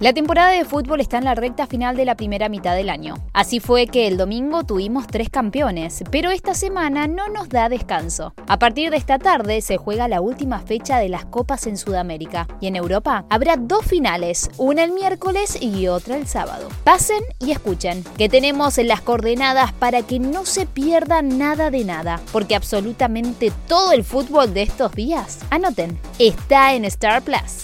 La temporada de fútbol está en la recta final de la primera mitad del año. Así fue que el domingo tuvimos tres campeones, pero esta semana no nos da descanso. A partir de esta tarde se juega la última fecha de las copas en Sudamérica y en Europa habrá dos finales, una el miércoles y otra el sábado. Pasen y escuchen, que tenemos las coordenadas para que no se pierda nada de nada, porque absolutamente todo el fútbol de estos días, anoten, está en Star Plus.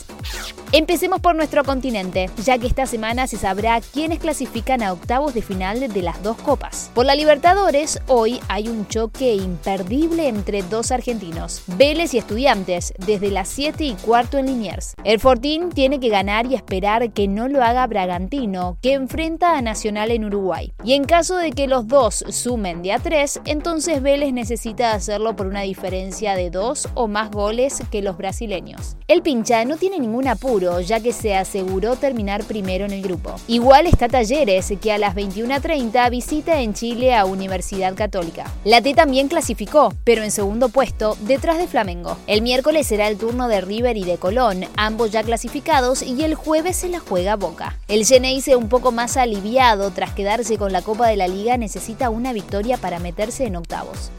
Empecemos por nuestro continente, ya que esta semana se sabrá quiénes clasifican a octavos de final de las dos copas. Por la Libertadores, hoy hay un choque imperdible entre dos argentinos, Vélez y Estudiantes, desde las 7 y cuarto en Liniers. El Fortín tiene que ganar y esperar que no lo haga Bragantino, que enfrenta a Nacional en Uruguay. Y en caso de que los dos sumen de a 3, entonces Vélez necesita hacerlo por una diferencia de dos o más goles que los brasileños. El pincha no tiene ningún apuro ya que se aseguró terminar primero en el grupo. Igual está Talleres, que a las 21.30 visita en Chile a Universidad Católica. La T también clasificó, pero en segundo puesto, detrás de Flamengo. El miércoles será el turno de River y de Colón, ambos ya clasificados, y el jueves se la juega Boca. El Geneise un poco más aliviado tras quedarse con la Copa de la Liga necesita una victoria para meterse en octavos.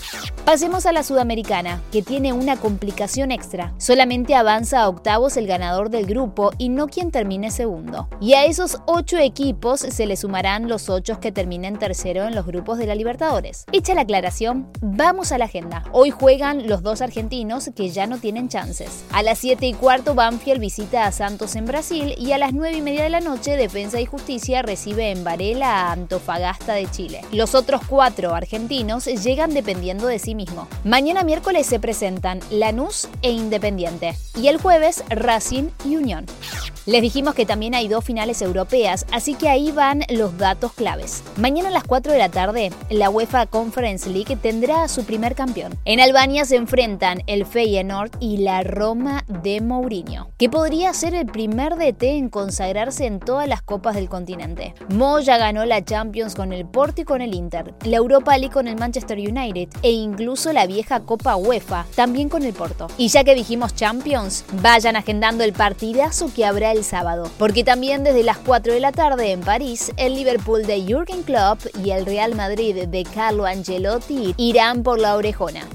Pasemos a la Sudamericana, que tiene una complicación extra. Solamente avanza a octavos el ganador del grupo y no quien termine segundo. Y a esos ocho equipos se le sumarán los ocho que terminen tercero en los grupos de la Libertadores. Hecha la aclaración, vamos a la agenda. Hoy juegan los dos argentinos que ya no tienen chances. A las 7 y cuarto Banfield visita a Santos en Brasil y a las 9 y media de la noche Defensa y Justicia recibe en Varela a Antofagasta de Chile. Los otros cuatro argentinos llegan dependiendo de sí mismo. Mañana miércoles se presentan Lanús e Independiente y el jueves Racing y Unión. on. Les dijimos que también hay dos finales europeas, así que ahí van los datos claves. Mañana a las 4 de la tarde, la UEFA Conference League tendrá a su primer campeón. En Albania se enfrentan el Feyenoord y la Roma de Mourinho, que podría ser el primer DT en consagrarse en todas las copas del continente. Mo ya ganó la Champions con el Porto y con el Inter, la Europa League con el Manchester United e incluso la vieja Copa UEFA, también con el Porto. Y ya que dijimos Champions, vayan agendando el partidazo que habrá el sábado, porque también desde las 4 de la tarde en París, el Liverpool de Jürgen Klopp y el Real Madrid de Carlo Ancelotti irán por la orejona.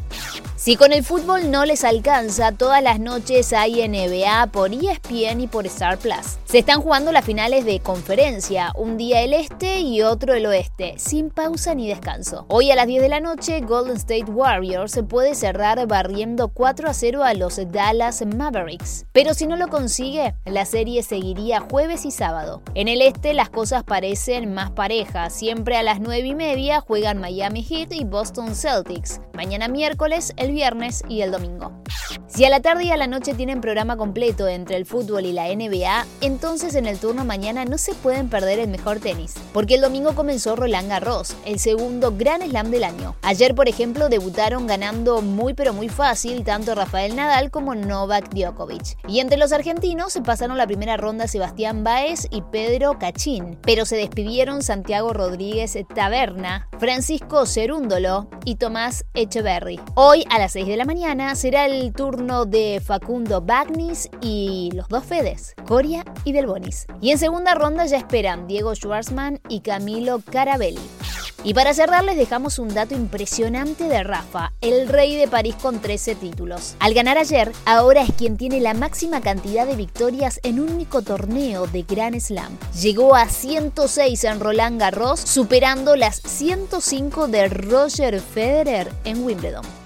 Si con el fútbol no les alcanza, todas las noches hay NBA por ESPN y por Star Plus. Se están jugando las finales de conferencia, un día el este y otro el oeste, sin pausa ni descanso. Hoy a las 10 de la noche, Golden State Warriors se puede cerrar barriendo 4 a 0 a los Dallas Mavericks. Pero si no lo consigue, la serie seguiría jueves y sábado. En el este las cosas parecen más parejas. Siempre a las 9 y media juegan Miami Heat y Boston Celtics. Mañana miércoles, el viernes y el domingo. Si a la tarde y a la noche tienen programa completo entre el fútbol y la NBA, entonces en el turno mañana no se pueden perder el mejor tenis, porque el domingo comenzó Roland Garros, el segundo gran slam del año. Ayer, por ejemplo, debutaron ganando muy pero muy fácil tanto Rafael Nadal como Novak Djokovic. Y entre los argentinos se pasaron la primera ronda Sebastián Baez y Pedro Cachín, pero se despidieron Santiago Rodríguez Taberna, Francisco Cerúndolo y Tomás Echeverry. Hoy a las 6 de la mañana será el turno de Facundo Bagnis y los dos Fedes, Coria y Delbonis. Y en segunda ronda ya esperan Diego Schwartzman y Camilo Carabelli. Y para cerrar les dejamos un dato impresionante de Rafa, el rey de París con 13 títulos. Al ganar ayer, ahora es quien tiene la máxima cantidad de victorias en un único torneo de Grand Slam. Llegó a 106 en Roland Garros, superando las 105 de Roger Federer en Wimbledon.